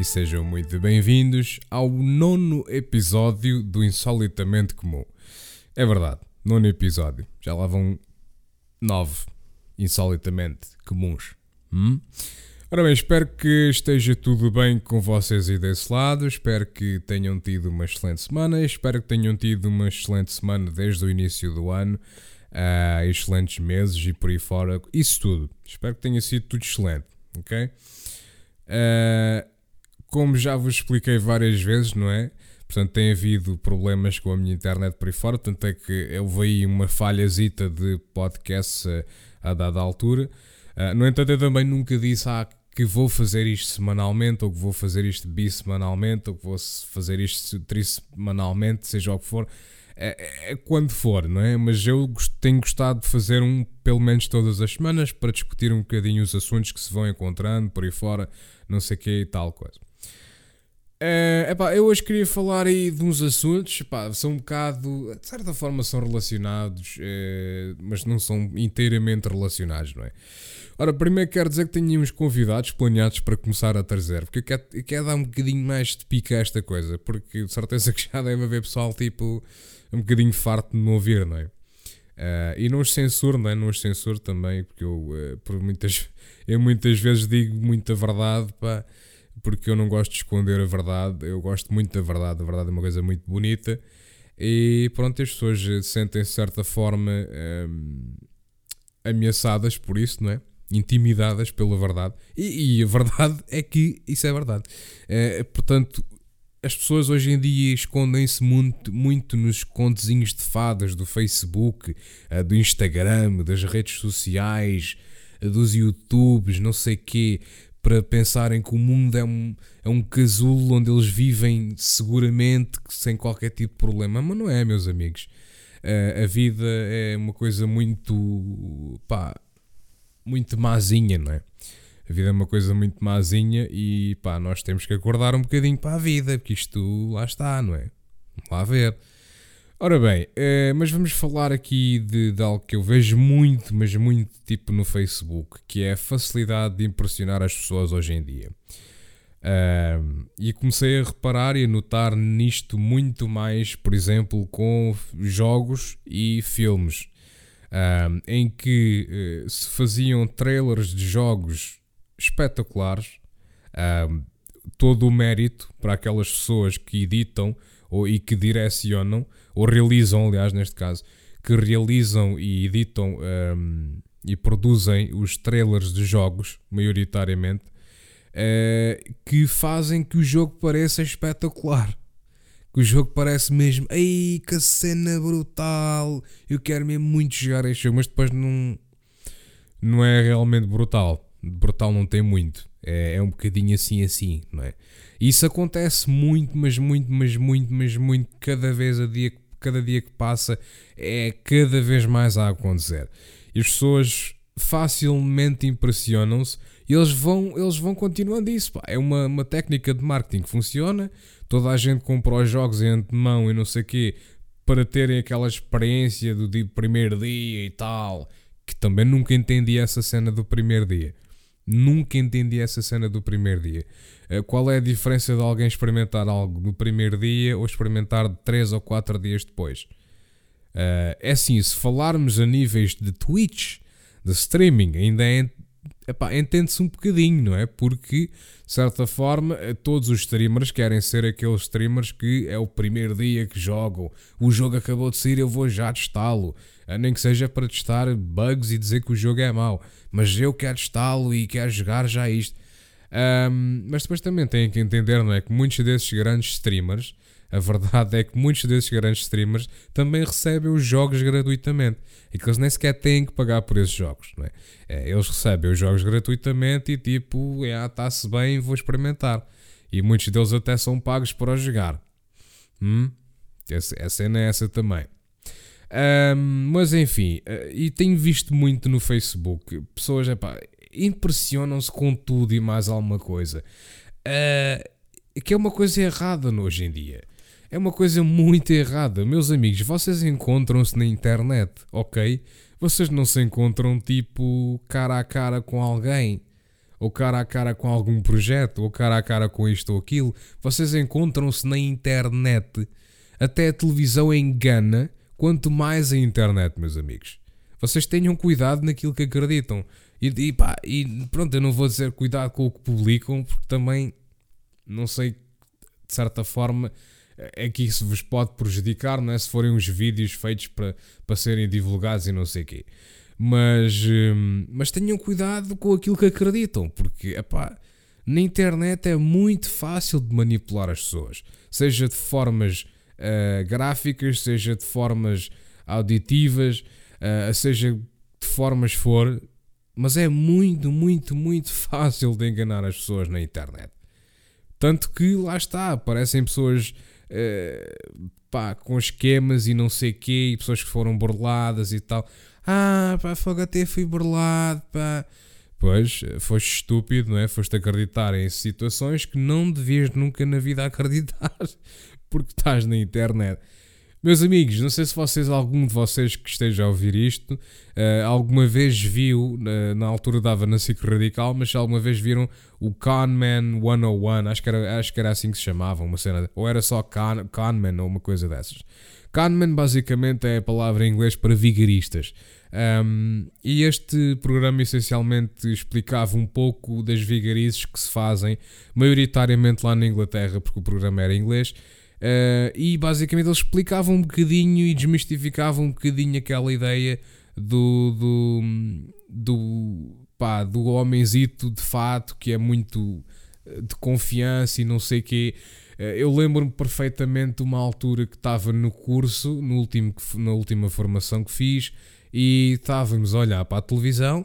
e sejam muito bem-vindos ao nono episódio do Insolitamente Comum. É verdade, nono episódio. Já lá vão nove insolitamente comuns. Hum? Ora bem, espero que esteja tudo bem com vocês aí desse lado. Espero que tenham tido uma excelente semana. Espero que tenham tido uma excelente semana desde o início do ano. Uh, excelentes meses e por aí fora. Isso tudo. Espero que tenha sido tudo excelente. Ok? Uh, como já vos expliquei várias vezes, não é? Portanto, tem havido problemas com a minha internet por aí fora. Tanto é que eu veio uma falhazita de podcast a, a dada altura. Uh, no entanto, eu também nunca disse ah, que vou fazer isto semanalmente, ou que vou fazer isto bissemanalmente, ou que vou fazer isto trissemanalmente, seja o que for. É, é, é, quando for, não é? Mas eu tenho gostado de fazer um, pelo menos todas as semanas, para discutir um bocadinho os assuntos que se vão encontrando por aí fora, não sei o que e tal coisa. Uh, epá, eu hoje queria falar aí de uns assuntos, epá, são um bocado, de certa forma são relacionados, uh, mas não são inteiramente relacionados, não é? Ora, primeiro quero dizer que tenho uns convidados planeados para começar a trazer, porque eu quero, eu quero dar um bocadinho mais de pica a esta coisa, porque de certeza que já deve haver pessoal tipo um bocadinho farto de me ouvir, não é? Uh, e não os censuro, não é? Não os censuro também, porque eu, por muitas, eu muitas vezes digo muita verdade, pá porque eu não gosto de esconder a verdade, eu gosto muito da verdade, a verdade é uma coisa muito bonita e pronto, as pessoas sentem-se de certa forma hum, ameaçadas por isso, não é? Intimidadas pela verdade e, e, a verdade é que isso é verdade. É, portanto, as pessoas hoje em dia escondem-se muito, muito nos contezinhos de fadas do Facebook, eh, do Instagram, das redes sociais, eh, dos YouTubes, não sei quê para pensarem que o mundo é um, é um casulo onde eles vivem seguramente, sem qualquer tipo de problema. Mas não é, meus amigos. Uh, a vida é uma coisa muito. pá. muito mazinha, não é? A vida é uma coisa muito mazinha e pá, nós temos que acordar um bocadinho para a vida, porque isto lá está, não é? Vamos lá ver. Ora bem, eh, mas vamos falar aqui de, de, algo que eu vejo muito, mas muito tipo no Facebook, que é a facilidade de impressionar as pessoas hoje em dia. E comecei a reparar e a notar nisto muito mais, por exemplo, com jogos e filmes, em que uh, se faziam trailers de jogos espetaculares, todo o mérito para aquelas pessoas que editam ou, e que direcionam ou realizam, aliás, neste caso, que realizam e editam um, e produzem os trailers de jogos, maioritariamente, uh, que fazem que o jogo pareça espetacular. Que o jogo parece mesmo, ei, que cena brutal, eu quero mesmo muito jogar este jogo, mas depois não, não é realmente brutal. Brutal não tem muito, é, é um bocadinho assim, assim, não é? Isso acontece muito, mas muito, mas muito, mas muito, cada vez a dia cada dia que passa é cada vez mais a acontecer. E as pessoas facilmente impressionam-se e eles vão, eles vão continuando isso. Pá. É uma, uma técnica de marketing que funciona. Toda a gente compra os jogos em antemão e não sei o quê para terem aquela experiência do dia, primeiro dia e tal. Que também nunca entendi essa cena do primeiro dia. Nunca entendi essa cena do primeiro dia. Eh, qual é a diferença de alguém experimentar algo no primeiro dia ou experimentar três ou quatro dias depois? Uh, é assim, se falarmos a níveis de Twitch, de streaming, ainda é, entende-se um bocadinho, não é? Porque, de certa forma, eh, todos os streamers querem ser aqueles streamers que é o primeiro dia que jogam, o jogo acabou de sair, eu vou já testá-lo, nem que seja para testar bugs e dizer que o jogo é mau mas eu quero testá-lo e quero jogar já isto. Um, mas depois também têm que entender, não é? Que muitos desses grandes streamers, a verdade é que muitos desses grandes streamers também recebem os jogos gratuitamente e que eles nem sequer têm que pagar por esses jogos, não é? é eles recebem os jogos gratuitamente e tipo, está-se bem, vou experimentar. E muitos deles até são pagos para jogar. Hum? A cena é essa também. Um, mas enfim, uh, e tenho visto muito no Facebook pessoas impressionam-se com tudo e mais alguma coisa. Uh, que é uma coisa errada hoje em dia. É uma coisa muito errada. Meus amigos, vocês encontram-se na internet, ok? Vocês não se encontram tipo cara a cara com alguém, ou cara a cara com algum projeto, ou cara a cara com isto ou aquilo. Vocês encontram-se na internet. Até a televisão engana quanto mais a internet, meus amigos. Vocês tenham cuidado naquilo que acreditam. E, e, pá, e pronto, eu não vou dizer cuidado com o que publicam, porque também não sei, de certa forma, é que isso vos pode prejudicar, não é? Se forem uns vídeos feitos para, para serem divulgados e não sei o quê. Mas, hum, mas tenham cuidado com aquilo que acreditam, porque, epá, na internet é muito fácil de manipular as pessoas, seja de formas uh, gráficas, seja de formas auditivas, uh, seja de formas for, mas é muito, muito, muito fácil de enganar as pessoas na internet. Tanto que lá está, aparecem pessoas uh, pá, com esquemas e não sei quê, e pessoas que foram burladas e tal. Ah, pá, fogo até fui burlado, pá. Pois, foste estúpido, não é? Foste acreditar em situações que não devias nunca na vida acreditar porque estás na internet. Meus amigos, não sei se vocês, algum de vocês que esteja a ouvir isto, uh, alguma vez viu, uh, na altura dava na SIC Radical, mas alguma vez viram o Conman 101, acho que, era, acho que era assim que se chamava, uma cena, ou era só con, Conman ou uma coisa dessas. Conman basicamente é a palavra em inglês para vigaristas. Um, e este programa essencialmente explicava um pouco das vigarizes que se fazem, maioritariamente lá na Inglaterra, porque o programa era inglês, Uh, e basicamente eles explicavam um bocadinho e desmistificavam um bocadinho aquela ideia do, do, do, pá, do homenzito de fato que é muito eh, de confiança e não sei o quê. Uh, eu lembro-me perfeitamente de uma altura que estava no curso, no último, na última formação que fiz, e estávamos a olhar para a televisão.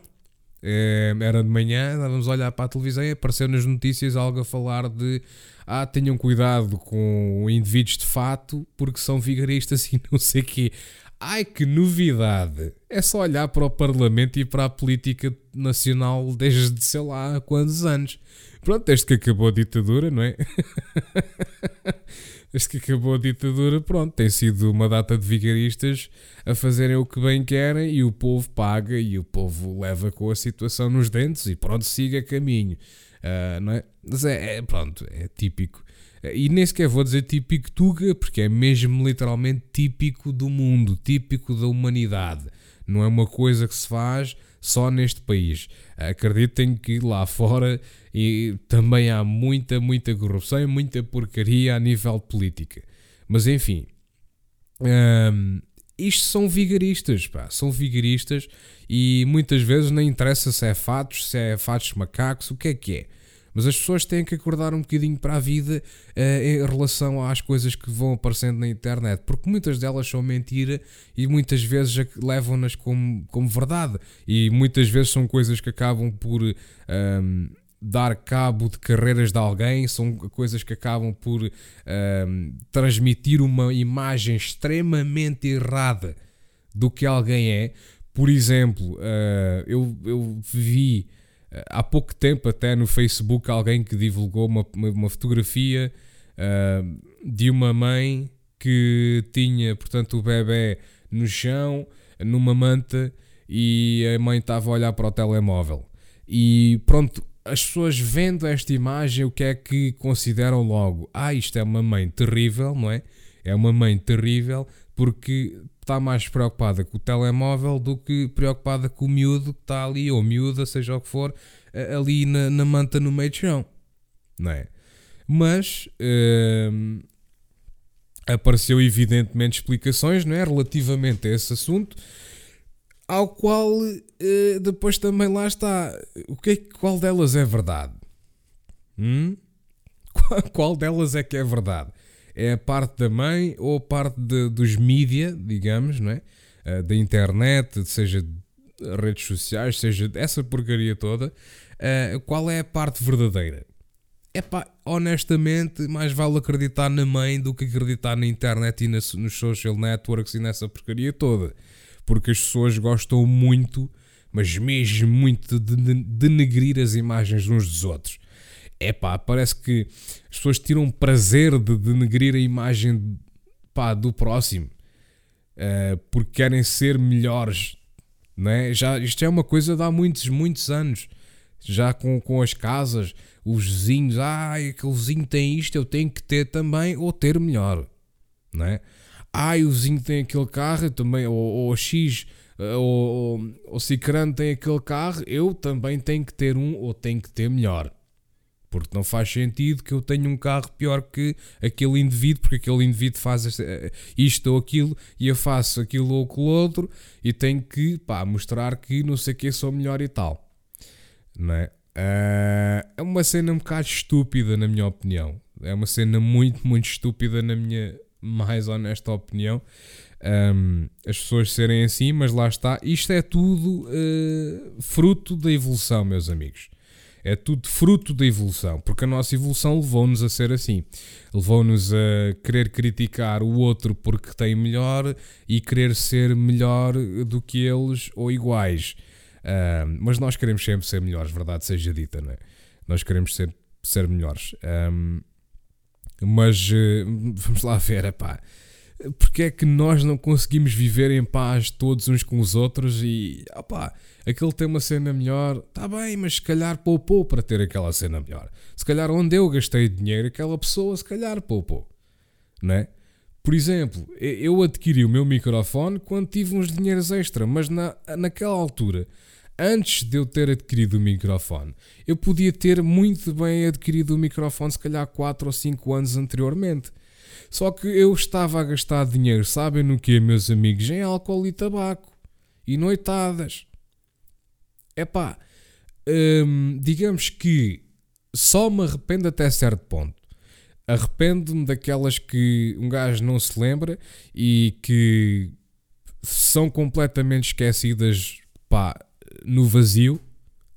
Era de manhã, estávamos a olhar para a televisão e apareceu nas notícias algo a falar de ah, tenham cuidado com indivíduos de fato porque são vigaristas e não sei quê. Ai que novidade! É só olhar para o Parlamento e para a política nacional desde sei lá quantos anos. Pronto, desde que acabou a ditadura, não é? desde que acabou a ditadura, pronto, tem sido uma data de vigaristas a fazerem o que bem querem e o povo paga e o povo leva com a situação nos dentes e pronto, siga caminho. Uh, não é? Mas é, é, pronto, é típico. E nem sequer vou dizer típico Tuga, porque é mesmo literalmente típico do mundo, típico da humanidade. Não é uma coisa que se faz só neste país. Acreditem que lá fora e também há muita, muita corrupção e muita porcaria a nível de política. Mas enfim, hum, isto são vigaristas, pá, são vigaristas e muitas vezes nem interessa se é fatos, se é fatos macacos, o que é que é. Mas as pessoas têm que acordar um bocadinho para a vida uh, em relação às coisas que vão aparecendo na internet, porque muitas delas são mentira e muitas vezes levam-nas como, como verdade, e muitas vezes são coisas que acabam por. Um, ehm, dar cabo de carreiras de alguém, são coisas que acabam por um, transmitir uma imagem extremamente errada do que alguém é. Por exemplo, uh, eu, eu vi há pouco tempo até no Facebook alguém que divulgou uma, uma fotografia uh, de uma mãe que tinha, portanto, o bebê no chão, numa manta, e a mãe estava a olhar para o telemóvel. E pronto, as pessoas vendo esta imagem, o que é que consideram logo? Ah, isto é uma mãe terrível, não é? É uma mãe terrível porque está mais preocupada com o telemóvel do que preocupada com o miúdo que está ali, ou miúda, seja o que for, ali na, na manta no meio do chão, não é? Mas hum, apareceu evidentemente explicações, não é? Relativamente a esse assunto, ao qual uh, depois também lá está. O que é, qual delas é verdade? Hum? Qual delas é que é verdade? É a parte da mãe ou a parte de, dos mídia, digamos, não é? Uh, da internet, seja redes sociais, seja essa porcaria toda, uh, qual é a parte verdadeira? epá, honestamente, mais vale acreditar na mãe do que acreditar na internet e nas, nos social networks e nessa porcaria toda. Porque as pessoas gostam muito, mas mesmo muito, de denegrir as imagens uns dos outros. Epá, parece que as pessoas tiram prazer de denegrir a imagem pá, do próximo. Uh, porque querem ser melhores. Não é? já, isto é uma coisa de há muitos, muitos anos. Já com, com as casas, os vizinhos, ah, aquele vizinho tem isto, eu tenho que ter também, ou ter melhor. Não é? Ah, o vizinho tem aquele carro, também, ou, ou X, eh, ou, o Cicrano tem aquele carro, eu também tenho que ter um, ou tenho que ter melhor. Porque não faz sentido que eu tenha um carro pior que aquele indivíduo, porque aquele indivíduo faz eh, isto ou aquilo e eu faço aquilo ou aquilo outro e tenho que pá, mostrar que não sei o que sou melhor e tal. Não é? Uh, é uma cena um bocado estúpida, na minha opinião. É uma cena muito, muito estúpida, na minha mais honesta opinião. Um, as pessoas serem assim, mas lá está. Isto é tudo uh, fruto da evolução, meus amigos. É tudo fruto da evolução, porque a nossa evolução levou-nos a ser assim. Levou-nos a querer criticar o outro porque tem melhor e querer ser melhor do que eles ou iguais. Uh, mas nós queremos sempre ser melhores, verdade seja dita, não é? Nós queremos ser, ser melhores. Um, mas uh, vamos lá ver, pá porque é que nós não conseguimos viver em paz todos uns com os outros e opá, aquele tem uma cena melhor, está bem, mas se calhar poupou para ter aquela cena melhor. Se calhar onde eu gastei dinheiro, aquela pessoa se calhar poupou, não é? Por exemplo, eu adquiri o meu microfone quando tive uns dinheiros extra, mas na, naquela altura, antes de eu ter adquirido o microfone, eu podia ter muito bem adquirido o microfone se calhar 4 ou 5 anos anteriormente. Só que eu estava a gastar dinheiro, sabem no que, meus amigos? Em álcool e tabaco. E noitadas. Epá, hum, digamos que só me arrependo até certo ponto. Arrependo-me daquelas que um gajo não se lembra e que são completamente esquecidas pá, no vazio,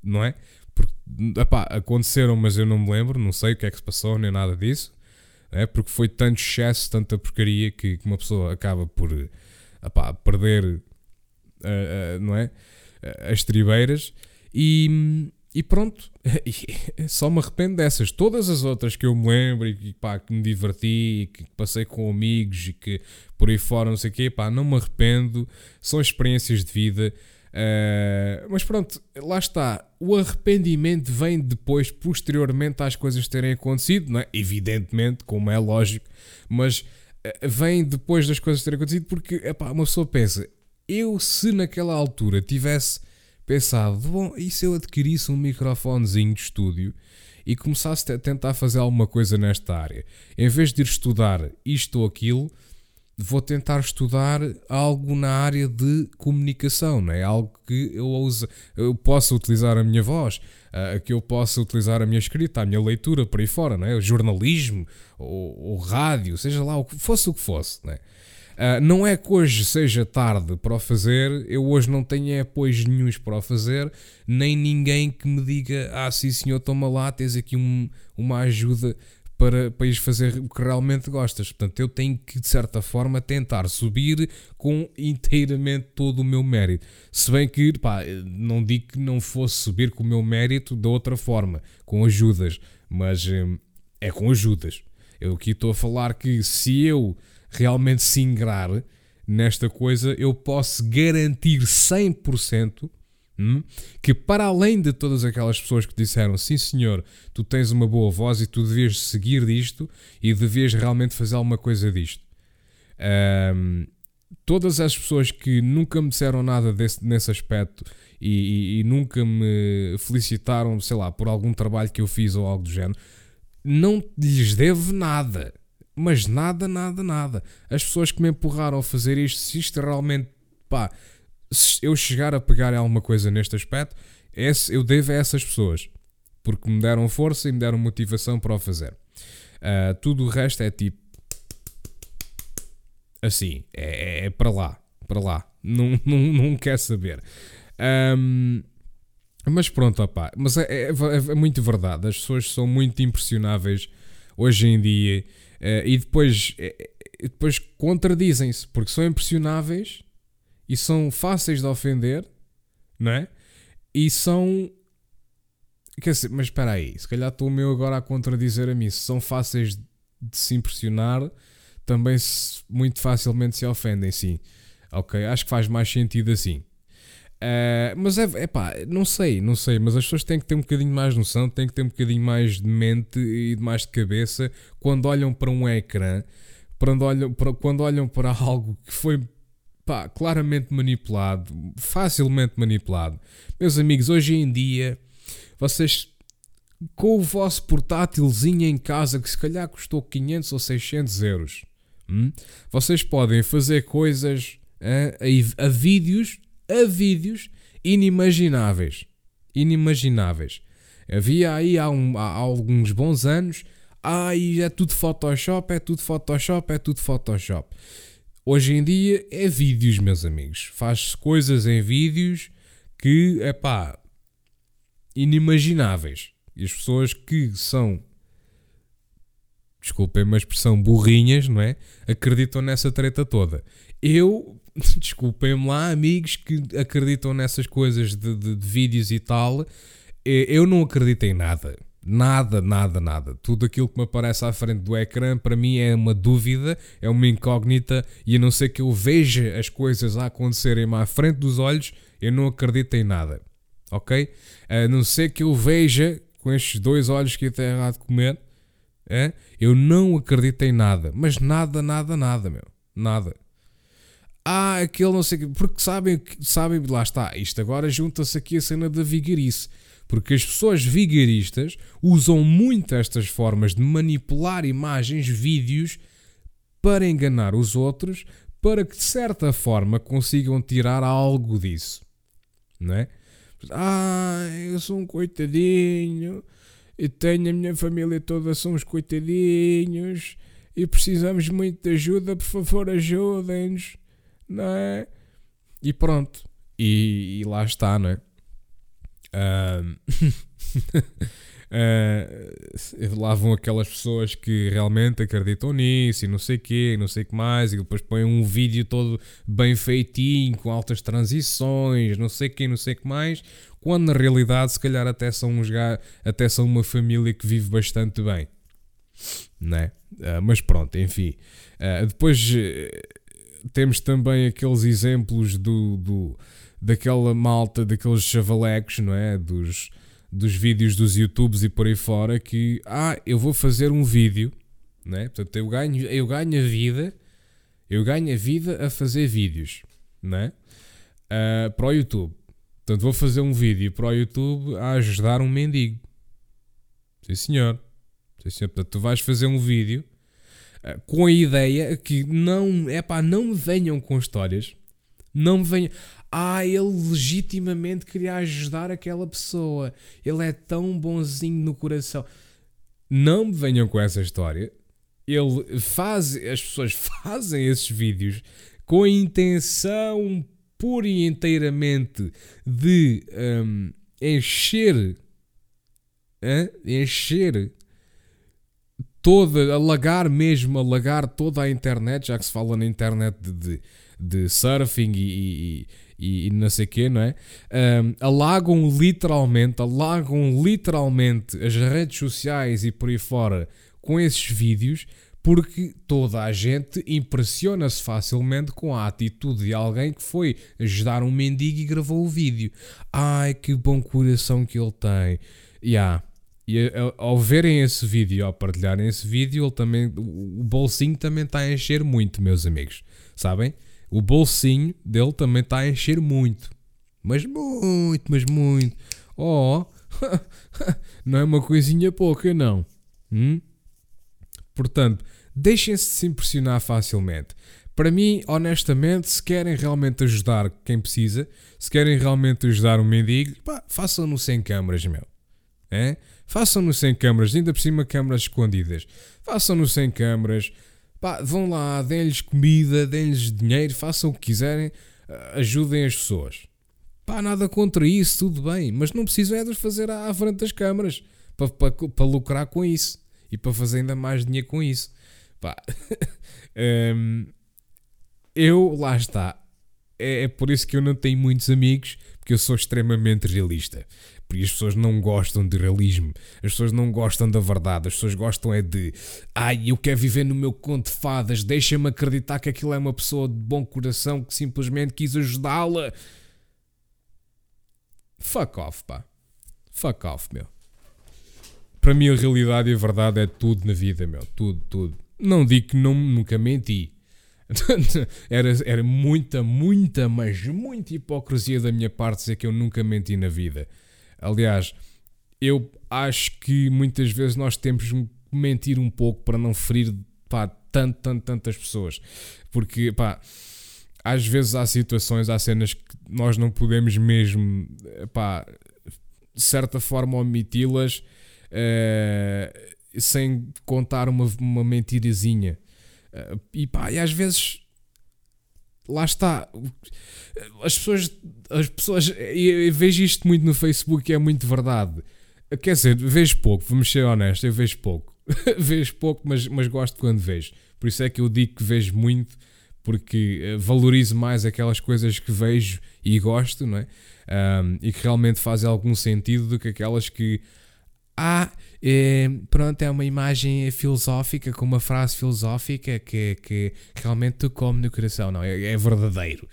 não é? Porque epá, aconteceram, mas eu não me lembro, não sei o que é que se passou, nem nada disso é? porque foi tanto excesso, tanta porcaria que, que uma pessoa acaba por opá, perder uh, uh, não é? as tribeiras e, e pronto, só me arrependo dessas. Todas as outras que eu me lembro e que, pá, que me diverti e que passei com amigos e que por aí fora, não sei o quê, pá, não me arrependo, são experiências de vida. Uh, mas pronto, lá está. O arrependimento vem depois, posteriormente às coisas terem acontecido, não é? evidentemente, como é lógico, mas uh, vem depois das coisas terem acontecido porque epá, uma pessoa pensa: eu, se naquela altura tivesse pensado, bom, e se eu adquirisse um microfonezinho de estúdio e começasse a tentar fazer alguma coisa nesta área, em vez de ir estudar isto ou aquilo vou tentar estudar algo na área de comunicação, não é? Algo que eu, use, eu possa utilizar a minha voz, uh, que eu possa utilizar a minha escrita, a minha leitura por aí fora, não é? O jornalismo, o, o rádio, seja lá o que fosse o que fosse, não é? Uh, não é que hoje seja tarde para o fazer, eu hoje não tenho apoios nenhums para o fazer, nem ninguém que me diga: Ah, sim senhor, toma lá, tens aqui um, uma ajuda para, para ires fazer o que realmente gostas. Portanto, eu tenho que, de certa forma, tentar subir com inteiramente todo o meu mérito. Se bem que, pá, não digo que não fosse subir com o meu mérito de outra forma, com ajudas, mas hum, é com ajudas. Eu aqui estou a falar que se eu realmente se ingrar nesta coisa, eu posso garantir 100% Hum? Que para além de todas aquelas pessoas que disseram sim senhor, tu tens uma boa voz e tu devias seguir disto e devias realmente fazer alguma coisa disto. Um, todas as pessoas que nunca me disseram nada desse, nesse aspecto e, e, e, nunca me felicitaram, sei lá, por algum trabalho que eu fiz ou algo do género, não lhes devo nada. Mas nada, nada, nada. As pessoas que me empurraram a fazer isto, se isto realmente, pá, se eu chegar a pegar alguma coisa neste aspecto, esse, eu devo a essas pessoas. Porque me deram força e me deram motivação para o fazer. Uh, tudo o resto é tipo. Assim, é, é para lá, para lá. Não, não, não quer saber. Um, Mas pronto, opá. Mas é, é, é, muito verdade. As pessoas são muito impressionáveis hoje em dia uh, e depois, uh, depois contradizem-se porque são impressionáveis e são fáceis de ofender, não é? E são. Quer dizer, mas espera aí, se calhar estou o meu agora a contradizer a mim. Se são fáceis de se impressionar, também se, muito facilmente se ofendem, sim. Ok, acho que faz mais sentido assim. Uh, mas é, é pá, não sei, não sei, mas as pessoas têm que ter um bocadinho mais noção, têm que ter um bocadinho mais de mente e de mais de cabeça quando olham para um ecrã, quando olham para, quando olham para algo que foi pá, claramente manipulado, facilmente manipulado. Meus amigos, hoje em dia, vocês com o vosso portátilzinho em casa que se calhar custou 500 ou 600 euros, hum, vocês podem fazer coisas a, a, a vídeos a vídeos inimagináveis. Inimagináveis. Havia aí há, um, há alguns bons anos, ai, é tudo Photoshop, é tudo Photoshop, é tudo Photoshop. Hoje em dia é vídeos, meus amigos. Faz-se coisas em vídeos que, é pá, inimagináveis. E as pessoas que são, desculpem uma expressão, burrinhas, não é? Acreditam nessa treta toda. Eu desculpem-me lá, amigos que acreditam nessas coisas de, de, de, vídeos e tal, eu não acredito em nada. Nada, nada, nada. Tudo aquilo que me aparece à frente do ecrã para mim é uma dúvida, é uma incógnita, e a não ser que eu veja as coisas a acontecerem-me à frente dos olhos, eu não acredito em nada. Ok? A não ser que eu veja com estes dois olhos que até errado de comer, é? eu não acredito em nada. Mas nada, nada, nada, meu. Nada ah, aquele não sei o porque sabem, sabem, lá está, isto agora junta-se aqui a cena da vigarice, porque as pessoas vigaristas usam muito estas formas de manipular imagens, vídeos, para enganar os outros, para que de certa forma consigam tirar algo disso, não é? Ah, eu sou um coitadinho, e tenho a minha família toda, somos coitadinhos, e precisamos muito de ajuda, por favor ajudem-nos não é? E pronto. E, e lá está, não é? Uh, uh, lá vão aquelas pessoas que realmente acreditam nisso e não sei o quê, não sei o que mais, e depois põem um vídeo todo bem feitinho, com altas transições, não sei o que, não sei o que mais, quando na realidade se calhar até são, uns, até são uma família que vive bastante bem. Né? Uh, mas pronto, enfim. Uh, depois temos também aqueles exemplos do, do, daquela malta, daqueles chavalecos, não é? Dos, dos vídeos dos YouTubes e por aí fora que, ah, eu vou fazer um vídeo, não é? Portanto, eu ganho, eu ganho a vida, eu ganho a vida a fazer vídeos, não é? Uh, para o YouTube. Portanto, vou fazer um vídeo para o YouTube a ajudar um mendigo. Sim, senhor. Sim, senhor. Portanto, tu vais fazer um vídeo eh, com a ideia que não, é pá, não me venham com histórias, não me venham. Ah, ele legitimamente queria ajudar aquela pessoa, ele é tão bonzinho no coração. Não me venham com essa história. Ele faz, as pessoas fazem esses vídeos com a intenção pura e inteiramente de um, encher, hein? encher toda, alagar mesmo, alagar toda a internet, já que se fala na internet de, de, de surfing e, e, e, não sei quê, não é? Um, alagam literalmente, alagam literalmente as redes sociais e por aí fora com esses vídeos porque toda a gente impressiona-se facilmente com a atitude de alguém que foi ajudar um mendigo e gravou o vídeo. Ai, que bom coração que ele tem. Yeah. E ao verem esse vídeo, ao partilharem esse vídeo, ele também, o bolsinho também está a encher muito, meus amigos. Sabem? O bolsinho dele também está a encher muito. Mas muito, mas muito. Oh, não é uma coisinha pouca, não. Hum? Portanto, deixem-se de se impressionar facilmente. Para mim, honestamente, se querem realmente ajudar quem precisa, se querem realmente ajudar um mendigo, façam-no sem câmaras, meu. É? Façam-no sem câmaras, ainda por cima câmaras escondidas. Façam-no sem câmaras. Pá, vão lá, deem-lhes comida, deem-lhes dinheiro, façam o que quiserem, ajudem as pessoas. Pá, nada contra isso, tudo bem, mas não precisam é de fazer à, frente das câmaras para, para, para lucrar com isso e para fazer ainda mais dinheiro com isso. Pá. um, eu, lá está. É, é, por isso que eu não tenho muitos amigos, porque eu sou extremamente realista. Porque as pessoas não gostam de realismo, as pessoas não gostam da verdade, as pessoas gostam é de ai, eu quero viver no meu conto de fadas, deixa-me acreditar que aquilo é uma pessoa de bom coração que simplesmente quis ajudá-la. Fuck off, pá. Fuck off, meu. Para mim, a realidade e a verdade é tudo na vida, meu. Tudo, tudo. Não digo que não, nunca menti. era, era muita, muita, mas muita hipocrisia da minha parte dizer que eu nunca menti na vida. Aliás, eu acho que muitas vezes nós temos que mentir um pouco para não ferir pá, tanto, tanto, tantas pessoas. Porque, pá, às vezes há situações, há cenas que nós não podemos mesmo, pá, de certa forma omiti-las uh, sem contar uma, uma mentirazinha. Uh, e pá, e às vezes lá está. As pessoas, as pessoas, eu vejo isto muito no Facebook e é muito verdade. Quer dizer, vejo pouco, vamos ser honestos, eu vejo pouco. vejo pouco, mas, mas gosto quando vejo. Por isso é que eu digo que vejo muito, porque valorizo mais aquelas coisas que vejo e gosto, não é? Um, e que realmente fazem algum sentido do que aquelas que ah, é, pronto, é uma imagem filosófica, com uma frase filosófica que, que realmente te come no coração. Não, é, é verdadeiro.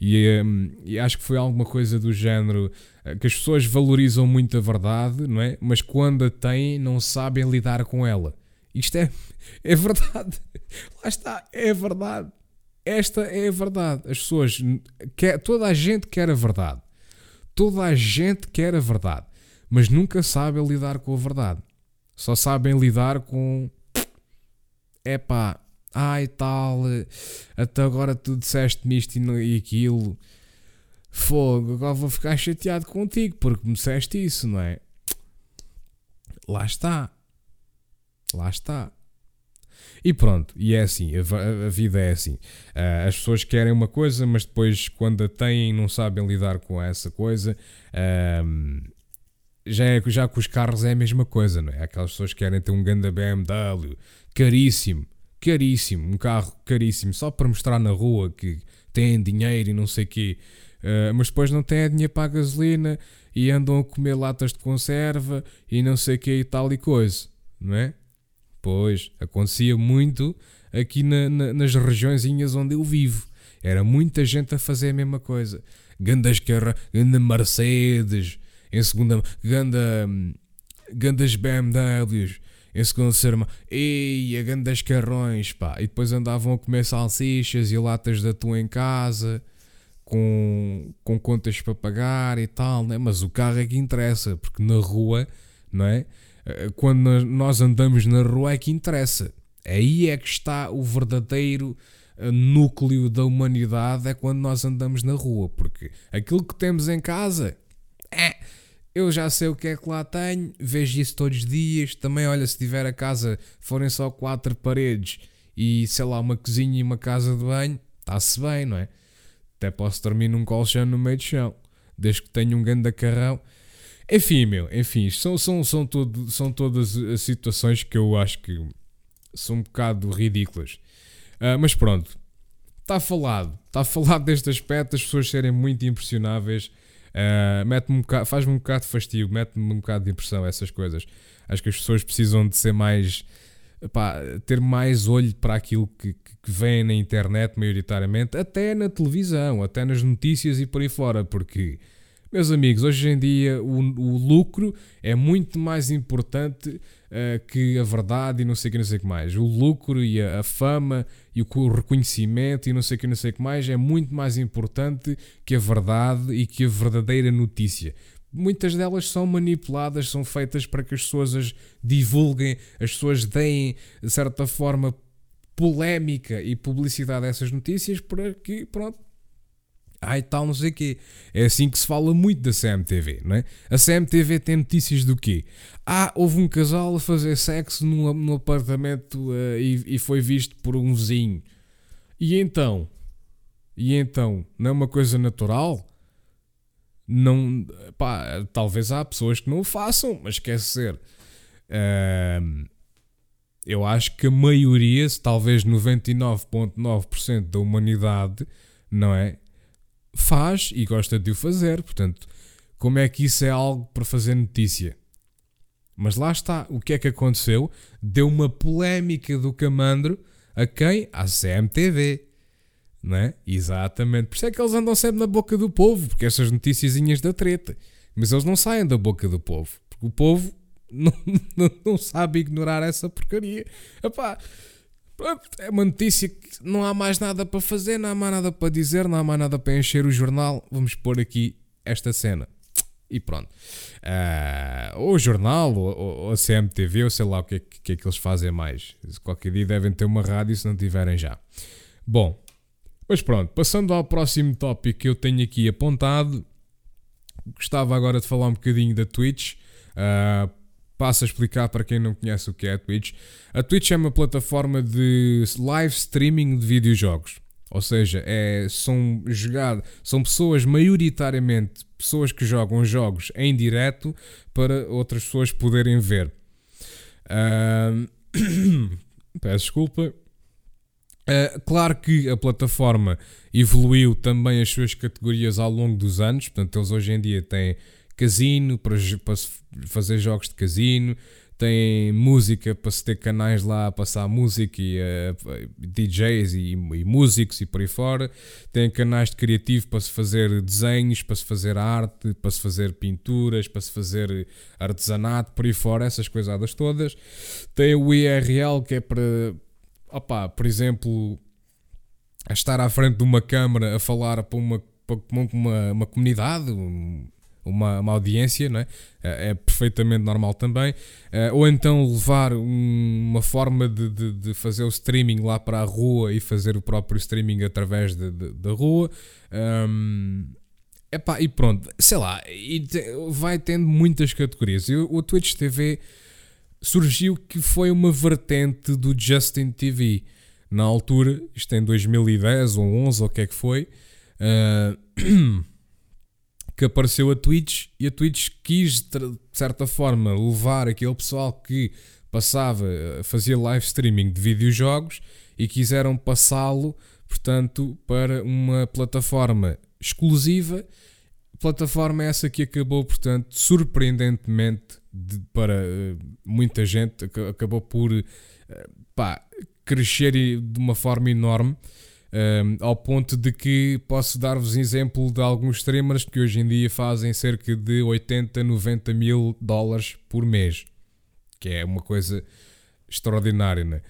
E, um, e, acho que foi alguma coisa do género eh, que as pessoas valorizam muito a verdade, não é? Mas quando a têm, não sabem lidar com ela. Isto é, é verdade. Lá está, é verdade. Esta é a verdade. As pessoas, quer, toda a gente quer a verdade. Toda a gente quer a verdade mas nunca sabem lidar com a verdade. Só sabem lidar com. Epá, ai tal, até agora tu disseste-me isto e aquilo. Fogo, agora vou ficar chateado contigo porque me disseste isso, não é? Lá está. Lá está. E pronto, e é assim, a, vida é assim. Uh, as pessoas querem uma coisa, mas depois, quando a têm, não sabem lidar com essa coisa. Uh, já, é, já com os carros é a mesma coisa, não é? Aquelas pessoas que querem ter um grande BMW, caríssimo, caríssimo, um carro caríssimo, só para mostrar na rua que têm dinheiro e não sei o quê, uh, mas depois não têm dinheiro para a gasolina e andam a comer latas de conserva e não sei o quê e tal e coisa, não é? Pois, acontecia muito aqui na, na, nas regiõezinhas onde eu vivo. Era muita gente a fazer a mesma coisa. Gandas carro, ganda Mercedes, em segunda, ganda, gandas BMWs, em segunda serma, a gandas carrões, pá, e depois andavam a comer salsichas e latas de atum em casa, com, com contas para pagar e tal, né? mas o carro é que interessa, porque na rua, não é? Eh, quando nós andamos na rua é que interessa. Aí é que está o verdadeiro eh, núcleo da humanidade, é quando nós andamos na rua, porque aquilo que temos em casa é eu já sei o que é que lá tenho, vejo isso todos os dias. Também, olha, se tiver a casa, forem só quatro paredes e sei lá, uma cozinha e uma casa de banho, está-se bem, não é? Até posso dormir num colchão no meio do chão, desde que tenha um grande carrão. Enfim, meu, enfim, são, são, são, todo, são todas as situações que eu acho que são um bocado ridículas. Uh, mas pronto, está falado, está falado deste aspecto, as pessoas serem muito impressionáveis Uh, um faz-me um bocado de fastio, mete-me um bocado de impressão essas coisas. Acho que as pessoas precisam de ser mais. Pá, ter mais olho para aquilo que, que vem na internet, maioritariamente, até na televisão, até nas notícias e por aí fora, porque meus amigos, hoje em dia o, o lucro é muito mais importante uh, que a verdade e não sei o que, não sei o que mais. O lucro e a, a, fama e o reconhecimento e não sei o que, não sei o que mais é muito mais importante que a verdade e que a verdadeira notícia. Muitas delas são manipuladas, são feitas para que as pessoas as divulguem, as pessoas deem, de certa forma, polémica e publicidade a essas notícias para que, pronto, ai tal, não sei o quê. É assim que se fala muito da CMTV, não é? A CMTV tem notícias do quê? Ah, houve um casal a fazer sexo num, apartamento uh, e, e foi visto por um vizinho. E então? E então? Não é uma coisa natural? não, pá, talvez há pessoas que não o façam, mas quer ser. Uh, eu acho que a maioria, talvez 99,9% da humanidade, não é? Faz e gosta de o fazer. Portanto, como é que isso é algo para fazer notícia? Mas lá está, o que é que aconteceu? Deu uma polémica do Camandro a quem? À CMTV. Não é? Exatamente. Por isso é que eles andam sempre na boca do povo, porque essas noticiazinhas da treta. Mas eles não saem da boca do povo, porque o povo não, não, não sabe ignorar essa porcaria. Epá, é uma notícia que não há mais nada para fazer, não há mais nada para dizer, não há mais nada para encher o jornal. Vamos pôr aqui esta cena. E pronto. Uh, ou o jornal, ou, a CMTV, ou sei lá o que é que, que é que eles fazem mais. Qualquer dia devem ter uma rádio se não tiverem já. Bom, mas pronto, passando ao próximo tópico que eu tenho aqui apontado, gostava agora de falar um bocadinho da Twitch. Uh, passo a explicar para quem não conhece o que é a Twitch. A Twitch é uma plataforma de live streaming de videojogos. Ou seja, é, são, jogar, são pessoas, maioritariamente, pessoas que jogam jogos em direto para outras pessoas poderem ver. Uh, peço desculpa. Uh, claro que a plataforma evoluiu também as suas categorias ao longo dos anos, portanto, eles hoje em dia têm casino para, para fazer jogos de casino, tem música para se ter canais lá a passar música e uh, DJs e, e, músicos e por aí fora. Tem canais de criativo para se fazer desenhos, para se fazer arte, para se fazer pinturas, para se fazer artesanato, por aí fora, essas coisadas todas. Tem o IRL que é para, opa, por exemplo, estar à frente de uma câmara a falar para uma, para uma, uma comunidade, um, uma, uma audiência, não é? é? é perfeitamente normal também. Eh, ou então levar uma forma de, de, de, fazer o streaming lá para a rua e fazer o próprio streaming através de, da rua. Um, epá, e pronto, sei lá, te, vai tendo muitas categorias. E o, Twitch TV surgiu que foi uma vertente do Justin TV. Na altura, isto em 2010 ou 11 ou o que é que foi, uh, que apareceu a Twitch e a Twitch quis, de certa forma, levar aquele pessoal que passava, fazia live streaming de videojogos e quiseram passá-lo, portanto, para uma plataforma exclusiva. Plataforma essa que acabou, portanto, surpreendentemente de, para uh, muita gente, acabou por uh, pá, crescer de uma forma enorme. Um, ao ponto de que posso dar-vos exemplo de alguns streamers que hoje em dia fazem cerca de 80, 90 mil dólares por mês, que é uma coisa extraordinária, né?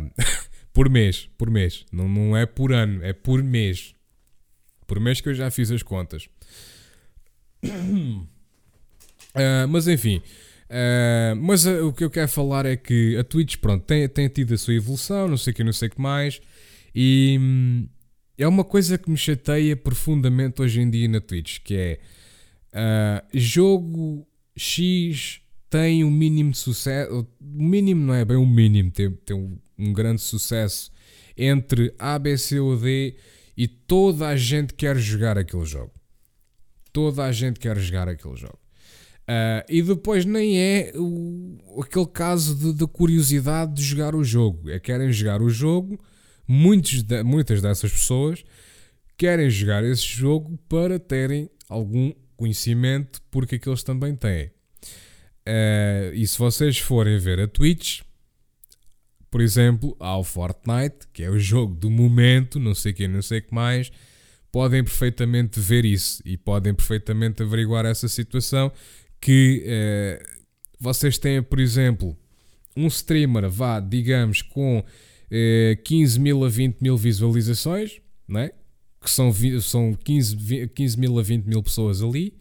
Um, por mês, por mês, não, não é por ano, é por mês. Por mês que eu já fiz as contas. Uh, mas enfim, uh, mas uh, o que eu quero falar é que a Twitch, pronto, tem, tem tido a sua evolução, não sei o que, não sei o que mais. E hum, é uma coisa que me chateia profundamente hoje em dia na Twitch, que é uh, jogo X tem um mínimo de sucesso, o mínimo não é bem o mínimo, tem, tem um, um grande sucesso entre A, B, C ou D e toda a gente quer jogar aquele jogo. Toda a gente quer jogar aquele jogo. Uh, e depois nem é o, aquele caso de, de, curiosidade de jogar o jogo. É querem jogar o jogo muitos muitas dessas pessoas querem jogar esse jogo para terem algum conhecimento, porque aqueles também têm. Uh, e se vocês forem ver a Twitch, por exemplo, há o Fortnite, que é o jogo do momento, não sei quem, não sei o que mais, podem perfeitamente ver isso e podem perfeitamente averiguar essa situação que uh, vocês têm, por exemplo, um streamer, vá, digamos, com 15 eh, mil a 20 mil visualizações, né? que são, são 15, 15 mil a 20 mil pessoas ali.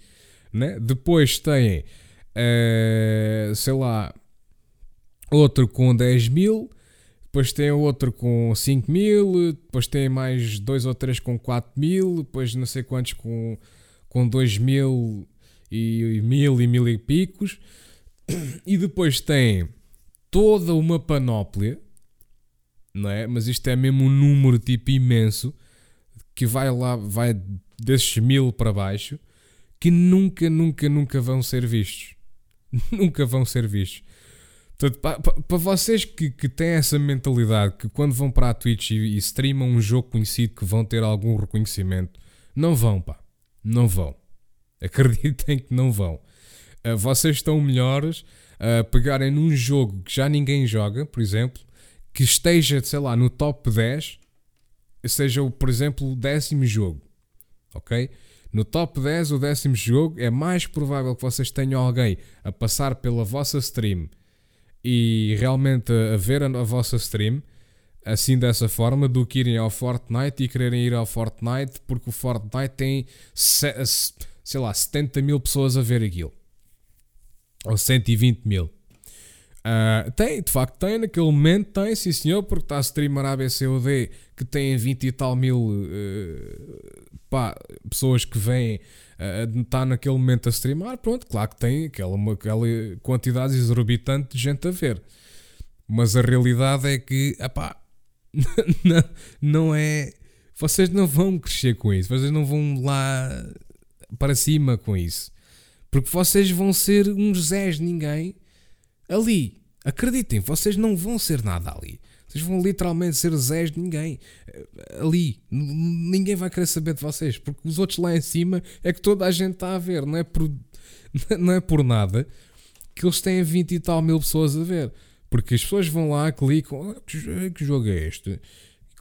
Né? Depois tem, uh, sei lá, outro com 10 mil, depois tem outro com 5 mil, depois tem mais dois ou três com 4 mil, depois não sei quantos com, com 2 mil e, e mil e mil e picos, e depois tem toda uma panóplia não é? Mas isto é mesmo um número tipo imenso que vai lá, vai desses mil para baixo, que nunca, nunca, nunca vão ser vistos. nunca vão ser vistos. Portanto, para, para vocês que, que têm essa mentalidade que quando vão para a Twitch e, e streamam um jogo conhecido que vão ter algum reconhecimento, não vão, pá. Não vão. Acreditem que não vão. Uh, vocês estão melhores a pegarem num jogo que já ninguém joga, por exemplo, que esteja, sei lá, no top 10, seja, por exemplo, o décimo jogo. Ok? No top 10, o décimo jogo, é mais provável que vocês tenham alguém a passar pela vossa stream e realmente a, ver a, a vossa stream assim dessa forma do que irem ao Fortnite e quererem ir ao Fortnite porque o Fortnite tem sei lá 70 mil pessoas a ver aquilo ou 120 mil. Uh, tem, de facto tem, naquele momento tem, sim senhor, porque está a streamar a ABCOD que tem 20 e tal mil uh, pá, pessoas que vêm uh, está naquele momento a streamar, pronto, claro que tem aquela, uma, aquela quantidade exorbitante de gente a ver. Mas a realidade é que, epá, não, não é. Vocês não vão crescer com isso, vocês não vão lá para cima com isso. Porque vocês vão ser uns Zés ninguém ali. Acreditem, vocês não vão ser nada ali. Vocês vão literalmente ser Zés de ninguém. Ali. Ninguém vai querer saber de vocês. Porque os outros lá em cima é que toda a gente está a ver. Não é por, não é por nada que eles têm 20 e tal mil pessoas a ver. Porque as pessoas vão lá, clicam. Ah, que jogo é este?